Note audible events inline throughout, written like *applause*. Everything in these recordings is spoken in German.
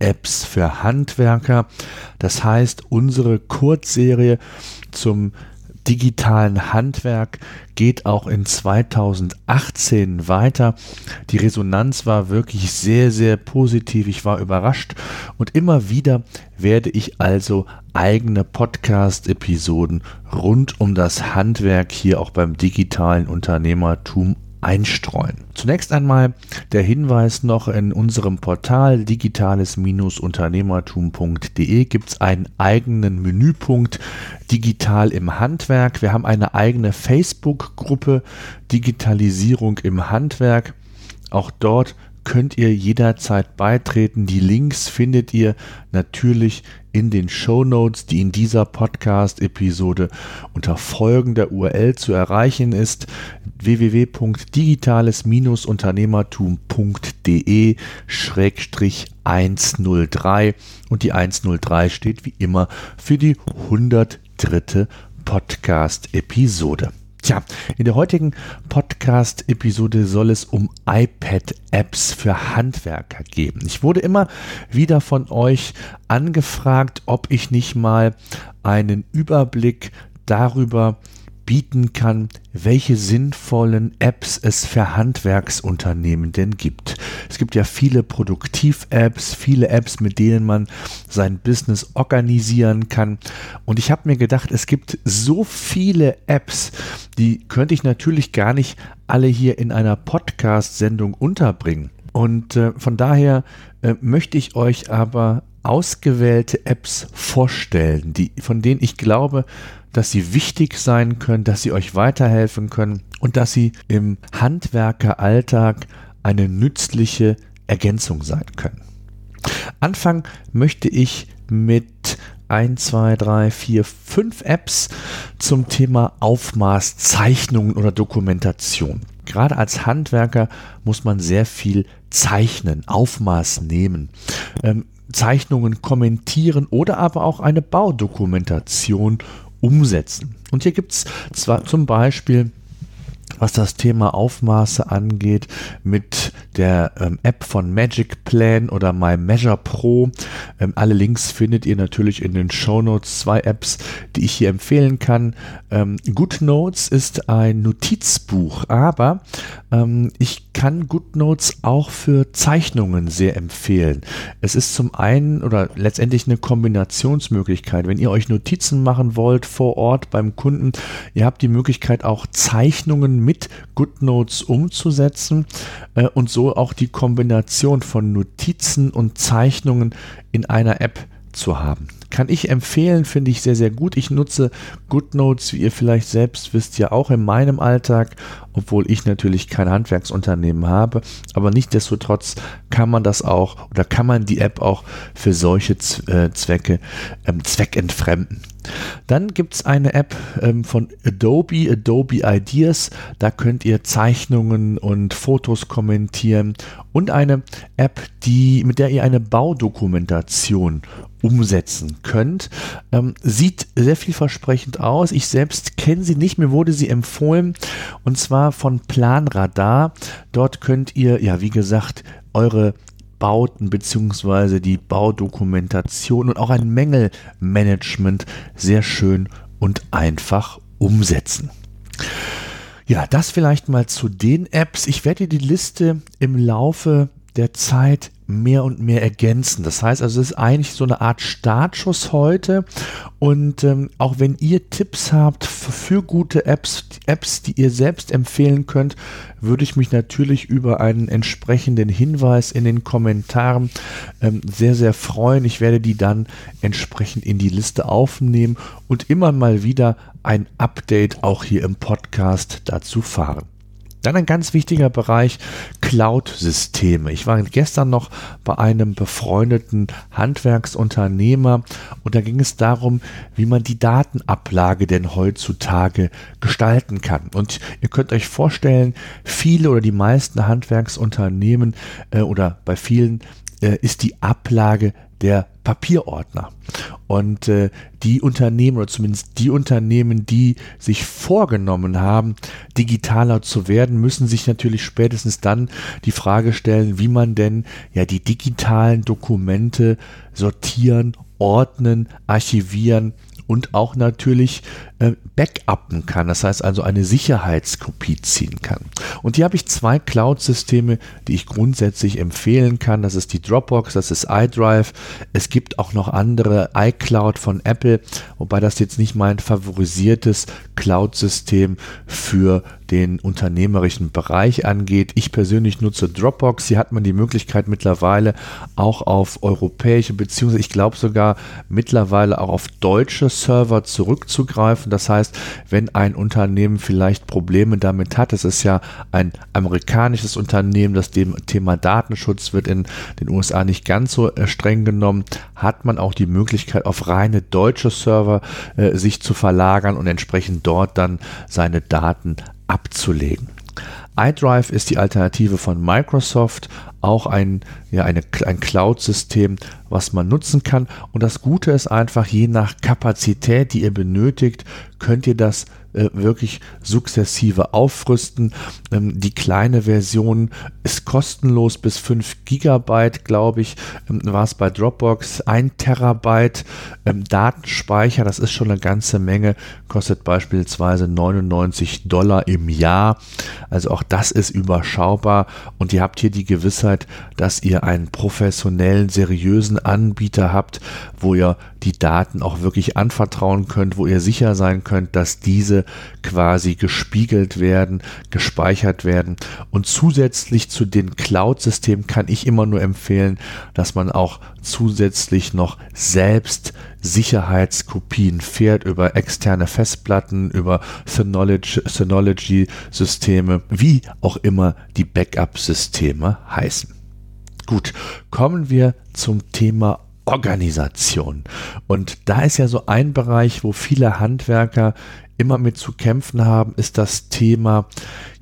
iPad-Apps für Handwerker. Das heißt, unsere Kurzserie zum digitalen Handwerk geht auch in 2018 weiter. Die Resonanz war wirklich sehr, sehr positiv. Ich war überrascht und immer wieder werde ich also eigene Podcast-Episoden rund um das Handwerk hier auch beim digitalen Unternehmertum einstreuen. Zunächst einmal der Hinweis noch in unserem Portal digitales-unternehmertum.de gibt es einen eigenen Menüpunkt Digital im Handwerk. Wir haben eine eigene Facebook-Gruppe Digitalisierung im Handwerk. Auch dort könnt ihr jederzeit beitreten. Die Links findet ihr natürlich in den Show Notes, die in dieser Podcast-Episode unter folgender URL zu erreichen ist: www.digitales-unternehmertum.de 103 und die 103 steht wie immer für die 103. Podcast-Episode. Tja, in der heutigen Podcast-Episode soll es um iPad-Apps für Handwerker gehen. Ich wurde immer wieder von euch angefragt, ob ich nicht mal einen Überblick darüber bieten kann, welche sinnvollen Apps es für Handwerksunternehmen denn gibt. Es gibt ja viele Produktiv-Apps, viele Apps, mit denen man sein Business organisieren kann. Und ich habe mir gedacht, es gibt so viele Apps, die könnte ich natürlich gar nicht alle hier in einer Podcast-Sendung unterbringen. Und äh, von daher äh, möchte ich euch aber ausgewählte Apps vorstellen, die, von denen ich glaube, dass sie wichtig sein können, dass sie euch weiterhelfen können und dass sie im Handwerkeralltag eine nützliche Ergänzung sein können. Anfangen möchte ich mit 1, 2, 3, 4, 5 Apps zum Thema Aufmaß, Zeichnungen oder Dokumentation. Gerade als Handwerker muss man sehr viel zeichnen, Aufmaß nehmen. Ähm, Zeichnungen kommentieren oder aber auch eine Baudokumentation umsetzen. Und hier gibt es zwar zum Beispiel was das Thema Aufmaße angeht, mit der ähm, App von Magic Plan oder My Measure Pro. Ähm, alle Links findet ihr natürlich in den Show Notes. Zwei Apps, die ich hier empfehlen kann. Ähm, GoodNotes ist ein Notizbuch, aber ähm, ich kann GoodNotes auch für Zeichnungen sehr empfehlen. Es ist zum einen oder letztendlich eine Kombinationsmöglichkeit. Wenn ihr euch Notizen machen wollt vor Ort beim Kunden, ihr habt die Möglichkeit auch Zeichnungen mit GoodNotes umzusetzen äh, und so auch die Kombination von Notizen und Zeichnungen in einer App zu haben. Kann ich empfehlen, finde ich sehr, sehr gut. Ich nutze GoodNotes, wie ihr vielleicht selbst wisst, ja auch in meinem Alltag, obwohl ich natürlich kein Handwerksunternehmen habe. Aber nichtsdestotrotz kann man das auch oder kann man die App auch für solche äh, Zwecke ähm, zweckentfremden. Dann gibt es eine App ähm, von Adobe, Adobe Ideas. Da könnt ihr Zeichnungen und Fotos kommentieren. Und eine App, die, mit der ihr eine Baudokumentation umsetzen könnt. Ähm, sieht sehr vielversprechend aus. Ich selbst kenne sie nicht, mir wurde sie empfohlen und zwar von Planradar. Dort könnt ihr, ja, wie gesagt, eure Bauten bzw. die Baudokumentation und auch ein Mängelmanagement sehr schön und einfach umsetzen. Ja, das vielleicht mal zu den Apps. Ich werde die Liste im Laufe der Zeit mehr und mehr ergänzen. Das heißt also, es ist eigentlich so eine Art Startschuss heute. Und ähm, auch wenn ihr Tipps habt für, gute Apps, Apps, die ihr selbst empfehlen könnt, würde ich mich natürlich über einen entsprechenden Hinweis in den Kommentaren ähm, sehr, sehr freuen. Ich werde die dann entsprechend in die Liste aufnehmen und immer mal wieder ein Update auch hier im Podcast dazu fahren. Dann ein ganz wichtiger Bereich Cloud-Systeme. Ich war gestern noch bei einem befreundeten Handwerksunternehmer und da ging es darum, wie man die Datenablage denn heutzutage gestalten kann. Und ihr könnt euch vorstellen, viele oder die meisten Handwerksunternehmen äh, oder bei vielen äh, ist die Ablage der Papierordner. Und äh, die Unternehmen oder zumindest die Unternehmen, die sich vorgenommen haben, digitaler zu werden, müssen sich natürlich spätestens dann die Frage stellen, wie man denn ja die digitalen Dokumente sortieren, ordnen, archivieren und auch natürlich äh, backuppen kann. Das heißt also eine Sicherheitskopie ziehen kann. Und hier habe ich zwei Cloud-Systeme, die ich grundsätzlich empfehlen kann. Das ist die Dropbox, das ist iDrive. Es gibt auch noch andere iCloud von Apple, wobei das jetzt nicht mein favorisiertes Cloud-System für den unternehmerischen Bereich angeht. Ich persönlich nutze Dropbox. Hier hat man die Möglichkeit mittlerweile auch auf europäische beziehungsweise ich glaube sogar mittlerweile auch auf deutsche Server zurückzugreifen. Das heißt, wenn ein Unternehmen vielleicht Probleme damit hat, es ist ja ein amerikanisches Unternehmen, das dem Thema Datenschutz wird in den USA nicht ganz so äh, streng genommen, hat man auch die Möglichkeit auf reine deutsche Server äh, sich zu verlagern und entsprechend dort dann seine Daten abzulegen. iDrive ist die Alternative von Microsoft, auch ein, ja, eine, ein Cloud-System, was man nutzen kann. Und das Gute ist einfach, je nach Kapazität, die ihr benötigt, könnt ihr das äh, wirklich sukzessive aufrüsten. Ähm, die kleine Version ist kostenlos bis 5 Gigabyte, glaube ich, ähm, war es bei Dropbox. 1 Terabyte ähm, Datenspeicher, das ist schon eine ganze Menge, kostet beispielsweise 99 Dollar im Jahr. Also auch das ist überschaubar und ihr habt hier die Gewissheit, dass ihr einen professionellen, seriösen Anbieter habt, wo ihr die Daten auch wirklich anvertrauen könnt, wo ihr sicher sein könnt, dass diese quasi gespiegelt werden, gespeichert werden. Und zusätzlich zu den Cloud-Systemen kann ich immer nur empfehlen, dass man auch zusätzlich noch selbst Sicherheitskopien fährt über externe Festplatten, über Synology-Systeme, wie auch immer die Backup-Systeme heißen. Gut, kommen wir zum Thema Organisation. Und da ist ja so ein Bereich, wo viele Handwerker immer mit zu kämpfen haben, ist das Thema,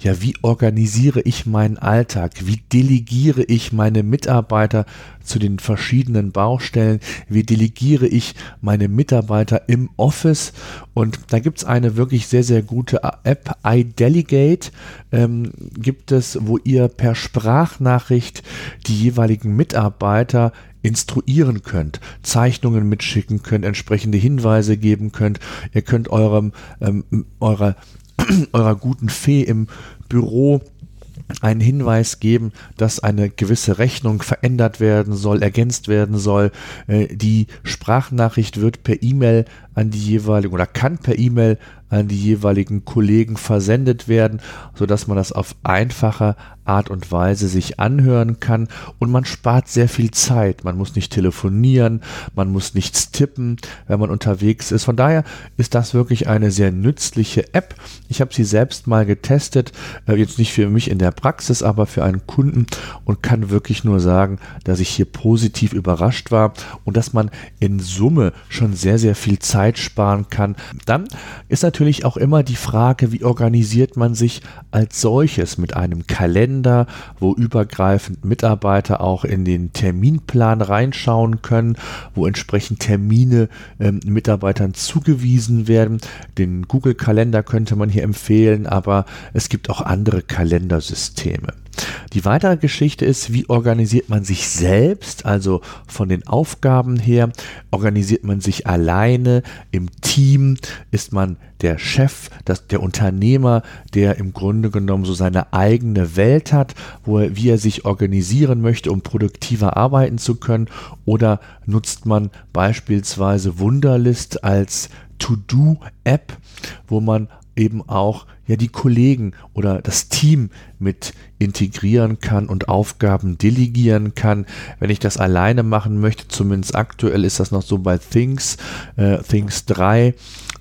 ja, wie organisiere ich meinen Alltag? Wie delegiere ich meine Mitarbeiter zu den verschiedenen Baustellen? Wie delegiere ich meine Mitarbeiter im Office? Und da gibt es eine wirklich sehr, sehr gute App, iDelegate, ähm, gibt es, wo ihr per Sprachnachricht die jeweiligen Mitarbeiter instruieren könnt, Zeichnungen mitschicken könnt, entsprechende Hinweise geben könnt. Ihr könnt eurem, ähm, eurer, *clears throat* eurer guten Fee im Büro einen Hinweis geben, dass eine gewisse Rechnung verändert werden soll, ergänzt werden soll. Äh, die Sprachnachricht wird per E-Mail an die jeweiligen oder kann per E-Mail an die jeweiligen Kollegen versendet werden, sodass man das auf einfache Art und Weise sich anhören kann und man spart sehr viel Zeit. Man muss nicht telefonieren, man muss nichts tippen, wenn man unterwegs ist. Von daher ist das wirklich eine sehr nützliche App. Ich habe sie selbst mal getestet, äh, jetzt nicht für mich in der Praxis, aber für einen Kunden und kann wirklich nur sagen, dass ich hier positiv überrascht war und dass man in Summe schon sehr, sehr viel Zeit sparen kann. Dann ist natürlich auch immer die Frage, wie organisiert man sich als solches mit einem Kalender wo übergreifend Mitarbeiter auch in den Terminplan reinschauen können, wo entsprechend Termine ähm, Mitarbeitern zugewiesen werden. Den Google-Kalender könnte man hier empfehlen, aber es gibt auch andere Kalendersysteme. Die weitere Geschichte ist, wie organisiert man sich selbst, also von den Aufgaben her, organisiert man sich alleine, im Team, ist man der Chef, das, der Unternehmer, der im Grunde genommen so seine eigene Welt hat, wo er, wie er sich organisieren möchte, um produktiver arbeiten zu können, oder nutzt man beispielsweise Wunderlist als To-Do-App, wo man eben auch ja die Kollegen oder das Team mit integrieren kann und Aufgaben delegieren kann. Wenn ich das alleine machen möchte, zumindest aktuell ist das noch so bei Things, äh, Things 3, ähm,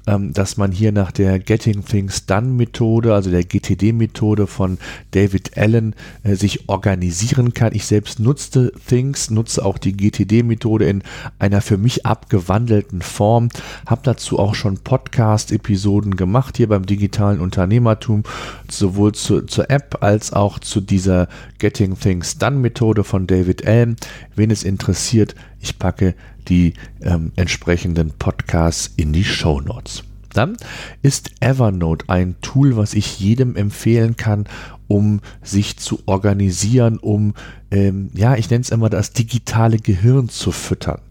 dass man hier nach der Getting Things Done Methode, also der GTD-Methode von David Allen, äh, sich organisieren kann. Ich selbst nutzte Things, nutze auch die GTD-Methode in einer für mich abgewandelten Form, habe dazu auch schon Podcast-Episoden gemacht hier beim digitalen Unternehmertum, sowohl zu, zur App als auch zu dieser Getting Things Done Methode von David Allen. Wen es interessiert, ich packe die ähm, entsprechenden Podcasts in die Show Notes. Dann ist Evernote ein Tool, was ich jedem empfehlen kann, um sich zu organisieren, um ähm, ja, ich nenne es immer das digitale Gehirn zu füttern.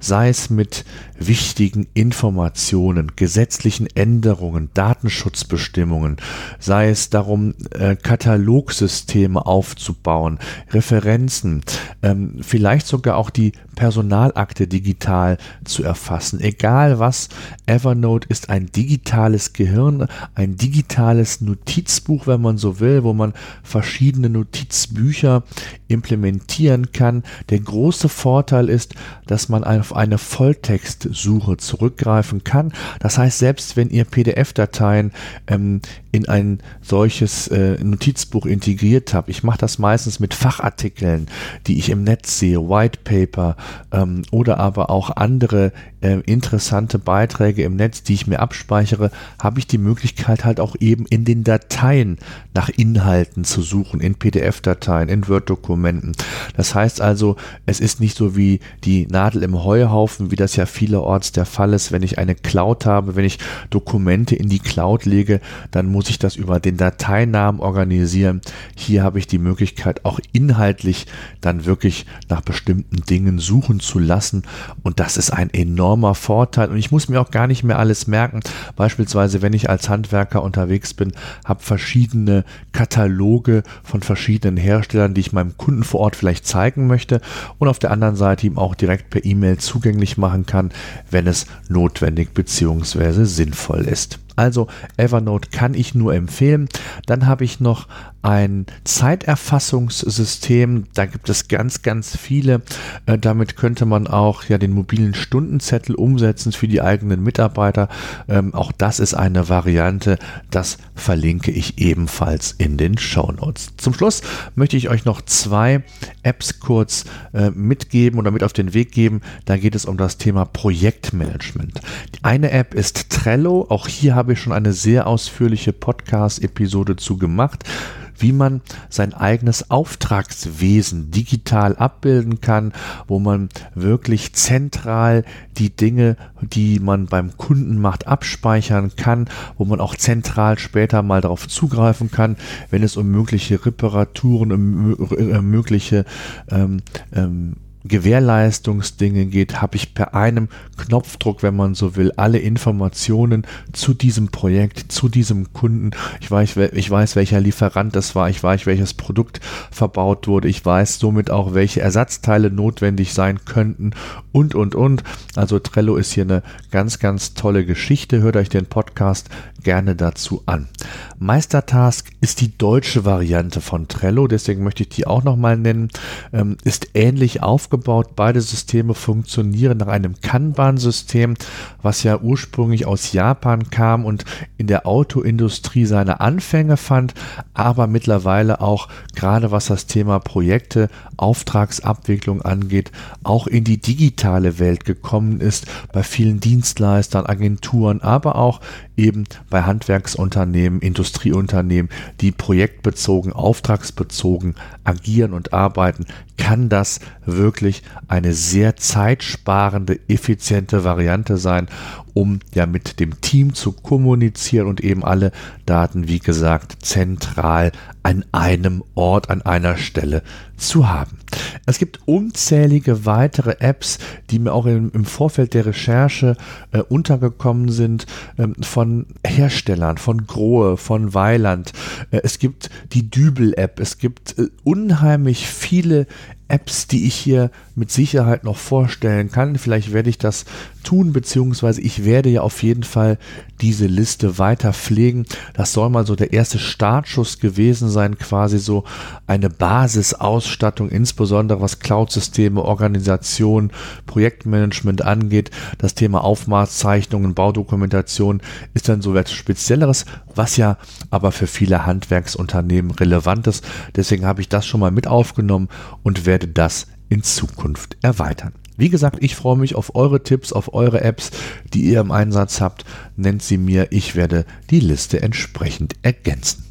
Sei es mit wichtigen Informationen, gesetzlichen Änderungen, Datenschutzbestimmungen, sei es darum, äh, Katalogsysteme aufzubauen, Referenzen, ähm, vielleicht sogar auch die Personalakte digital zu erfassen. Egal was, Evernote ist ein digitales Gehirn, ein digitales Notizbuch, wenn man so will, wo man verschiedene Notizbücher im implementieren kann. Der große Vorteil ist, dass man auf eine Volltextsuche zurückgreifen kann. Das heißt, selbst wenn ihr PDF-Dateien ähm, in ein solches äh, Notizbuch integriert habt, ich mache das meistens mit Fachartikeln, die ich im Netz sehe, White Paper ähm, oder aber auch andere äh, interessante Beiträge im Netz, die ich mir abspeichere, habe ich die Möglichkeit halt auch eben in den Dateien nach Inhalten zu suchen, in PDF-Dateien, in Word-Dokumenten. Das heißt also, es ist nicht so wie die Nadel im Heuhaufen, wie das ja vielerorts der Fall ist, wenn ich eine Cloud habe, wenn ich Dokumente in die Cloud lege, dann muss ich das über den Dateinamen organisieren. Hier habe ich die Möglichkeit, auch inhaltlich dann wirklich nach bestimmten Dingen suchen zu lassen und das ist ein enormer Vorteil und ich muss mir auch gar nicht mehr alles merken. Beispielsweise, wenn ich als Handwerker unterwegs bin, habe verschiedene Kataloge von verschiedenen Herstellern, die ich meinem Kunden vor Ort vielleicht zeigen möchte und auf der anderen Seite ihm auch direkt per E-Mail zugänglich machen kann, wenn es notwendig bzw. sinnvoll ist. Also Evernote kann ich nur empfehlen. Dann habe ich noch ein Zeiterfassungssystem. Da gibt es ganz, ganz viele. Äh, damit könnte man auch ja den mobilen Stundenzettel umsetzen für die eigenen Mitarbeiter. Ähm, auch das ist eine Variante. Das verlinke ich ebenfalls in den Show Notes. Zum Schluss möchte ich euch noch zwei Apps kurz äh, mitgeben oder mit auf den Weg geben. Da geht es um das Thema Projektmanagement. Eine App ist Trello. Auch hier habe ich schon eine sehr ausführliche Podcast-Episode zu gemacht wie man sein eigenes Auftragswesen digital abbilden kann, wo man wirklich zentral die Dinge, die man beim Kunden macht, abspeichern kann, wo man auch zentral später mal darauf zugreifen kann, wenn es um mögliche Reparaturen, um äh, mögliche ähm, ähm, Gewährleistungsdinge geht, habe ich per einem Knopfdruck, wenn man so will, alle Informationen zu diesem Projekt, zu diesem Kunden. Ich weiß, ich weiß, welcher Lieferant das war, ich weiß, welches Produkt verbaut wurde, ich weiß somit auch, welche Ersatzteile notwendig sein könnten und, und, und. Also Trello ist hier eine ganz, ganz tolle Geschichte. Hört euch den Podcast gerne dazu an. Meistertask ist die deutsche Variante von Trello, deswegen möchte ich die auch nochmal nennen. Ähm, ist ähnlich aufgebaut. Beide Systeme funktionieren nach einem Kanban-System, was ja ursprünglich aus Japan kam und in der Autoindustrie seine Anfänge fand, aber mittlerweile auch gerade was das Thema Projekte, Auftragsabwicklung angeht, auch in die digitale Welt gekommen ist, bei vielen Dienstleistern, Agenturen, aber auch eben bei Handwerksunternehmen, Industrieunternehmen, die projektbezogen, auftragsbezogen agieren und arbeiten, kann das wirklich eine sehr zeitsparende, effiziente Variante sein, um ja mit dem Team zu kommunizieren und eben alle Daten, wie gesagt, zentral an einem Ort, an einer Stelle zu haben. Es gibt unzählige weitere Apps, die mir auch im, im Vorfeld der Recherche äh, untergekommen sind, ähm, von Herstellern, von Grohe, von Weiland. Äh, es gibt die Dübel-App, es gibt äh, unheimlich viele Apps, die ich hier mit Sicherheit noch vorstellen kann. Vielleicht werde ich das tun, beziehungsweise ich werde ja auf jeden Fall diese Liste weiter pflegen. Das soll mal so der erste Startschuss gewesen sein, quasi so eine Basisausstattung, insbesondere was Cloud-Systeme, Organisation, Projektmanagement angeht. Das Thema Aufmaßzeichnungen, Baudokumentation ist dann so etwas Spezielleres, was ja aber für viele Handwerksunternehmen relevant ist. Deswegen habe ich das schon mal mit aufgenommen und werde das in Zukunft erweitern. Wie gesagt, ich freue mich auf eure Tipps, auf eure Apps, die ihr im Einsatz habt. Nennt sie mir, ich werde die Liste entsprechend ergänzen.